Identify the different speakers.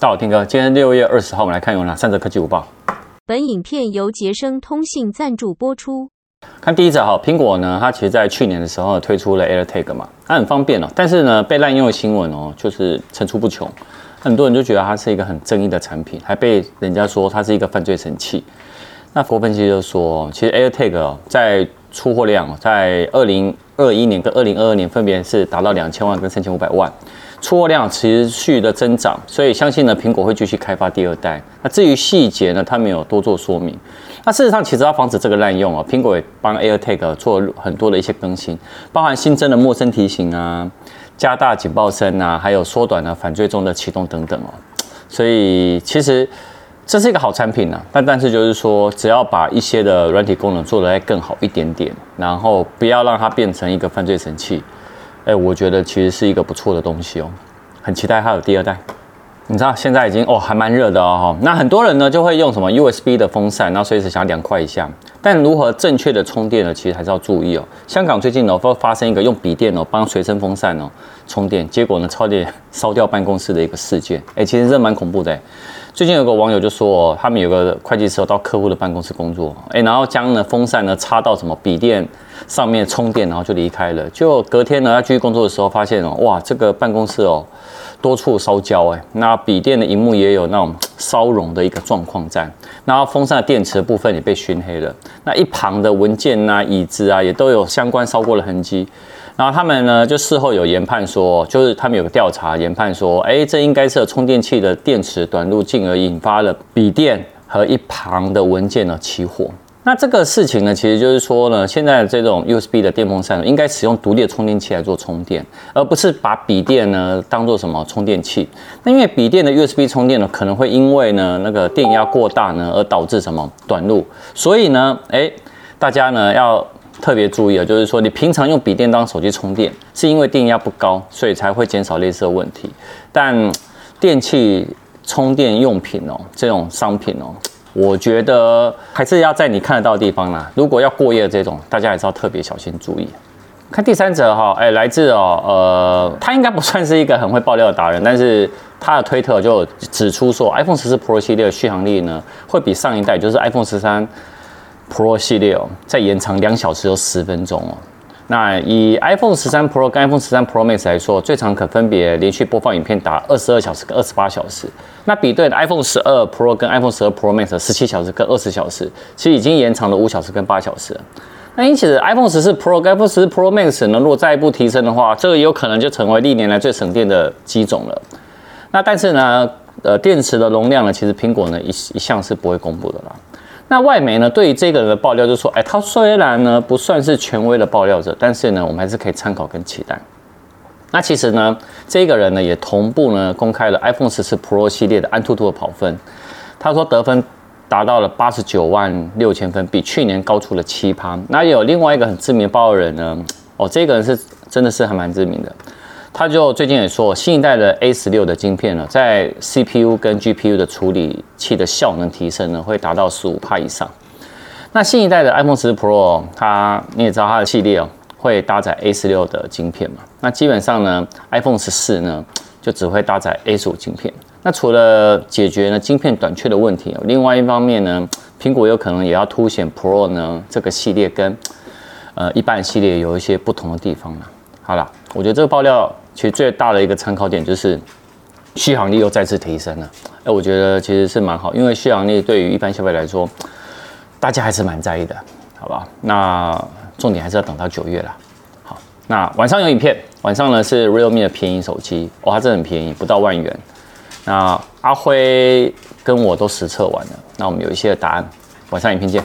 Speaker 1: 大家好，听哥，今天六月二十号，我们来看有哪三则科技午报。
Speaker 2: 本影片由杰生通信赞助播出。
Speaker 1: 看第一则哈，苹果呢，它其实在去年的时候推出了 AirTag 嘛，它很方便哦，但是呢，被滥用的新闻哦，就是层出不穷，很多人就觉得它是一个很争议的产品，还被人家说它是一个犯罪神器。那佛分析就说，其实 AirTag 在出货量在二零二一年跟二零二二年分别是达到两千万跟三千五百万。出货量持续的增长，所以相信呢，苹果会继续开发第二代。那至于细节呢，它没有多做说明。那事实上，其实要防止这个滥用啊，苹果也帮 AirTag 做很多的一些更新，包含新增的陌生提醒啊，加大警报声啊，还有缩短了反追踪的启动等等哦。所以其实这是一个好产品呢，但但是就是说，只要把一些的软体功能做得再更好一点点，然后不要让它变成一个犯罪神器。哎，我觉得其实是一个不错的东西哦，很期待它有第二代。你知道现在已经哦还蛮热的哦，那很多人呢就会用什么 USB 的风扇，然后随时想凉快一下。但如何正确的充电呢？其实还是要注意哦。香港最近呢会发生一个用笔电哦帮随身风扇哦充电，结果呢差点烧掉办公室的一个事件。哎，其实这蛮恐怖的。最近有个网友就说，他们有个会计师到客户的办公室工作，哎，然后将呢风扇呢插到什么笔电上面充电，然后就离开了。就隔天呢他继续工作的时候，发现哦，哇，这个办公室哦。多处烧焦哎，那笔电的荧幕也有那种烧融的一个状况在，然后风扇的电池部分也被熏黑了，那一旁的文件啊、椅子啊也都有相关烧过的痕迹，然后他们呢就事后有研判说，就是他们有个调查研判说，哎，这应该是充电器的电池短路，进而引发了笔电和一旁的文件呢起火。那这个事情呢，其实就是说呢，现在这种 USB 的电风扇应该使用独立的充电器来做充电，而不是把笔电呢当做什么充电器。那因为笔电的 USB 充电呢，可能会因为呢那个电压过大呢，而导致什么短路。所以呢，哎，大家呢要特别注意啊，就是说你平常用笔电当手机充电，是因为电压不高，所以才会减少类似的问题。但电器充电用品哦，这种商品哦。我觉得还是要在你看得到的地方啦。如果要过夜这种，大家还是要特别小心注意。看第三则哈，哎，来自哦，呃，他应该不算是一个很会爆料的达人，但是他的推特就指出说，iPhone 十四 Pro 系列的续航力呢，会比上一代就是 iPhone 十三 Pro 系列哦，再延长两小时有十分钟哦。那以 iPhone 十三 Pro 跟 iPhone 十三 Pro Max 来说，最长可分别连续播放影片达二十二小时跟二十八小时。那比对的 iPhone 十二 Pro 跟 iPhone 十二 Pro Max 十七小时跟二十小时，其实已经延长了五小时跟八小时。那因此 iPhone 十四 Pro 跟 iPhone 十四 Pro Max 呢，如果再一步提升的话，这个有可能就成为历年来最省电的机种了。那但是呢，呃，电池的容量呢，其实苹果呢一一向是不会公布的啦。那外媒呢，对于这个人的爆料就说，哎，他虽然呢不算是权威的爆料者，但是呢，我们还是可以参考跟期待。那其实呢，这个人呢也同步呢公开了 iPhone 十四 Pro 系列的安兔兔的跑分，他说得分达到了八十九万六千分，比去年高出了七趴。那有另外一个很知名的爆料人呢，哦，这个人是真的是还蛮知名的。他就最近也说，新一代的 A 十六的晶片呢，在 CPU 跟 GPU 的处理器的效能提升呢，会达到十五帕以上。那新一代的 iPhone 十 Pro，它你也知道它的系列哦，会搭载 A 十六的晶片嘛。那基本上呢，iPhone 十四呢，就只会搭载 A 十五晶片。那除了解决呢晶片短缺的问题，另外一方面呢，苹果有可能也要凸显 Pro 呢这个系列跟呃一般系列有一些不同的地方呢。好了，我觉得这个爆料。其实最大的一个参考点就是续航力又再次提升了，哎，我觉得其实是蛮好，因为续航力对于一般消费来说，大家还是蛮在意的，好不好？那重点还是要等到九月了。好，那晚上有影片，晚上呢是 Realme 的便宜手机，哇，它真的很便宜，不到万元。那阿辉跟我都实测完了，那我们有一些答案，晚上影片见。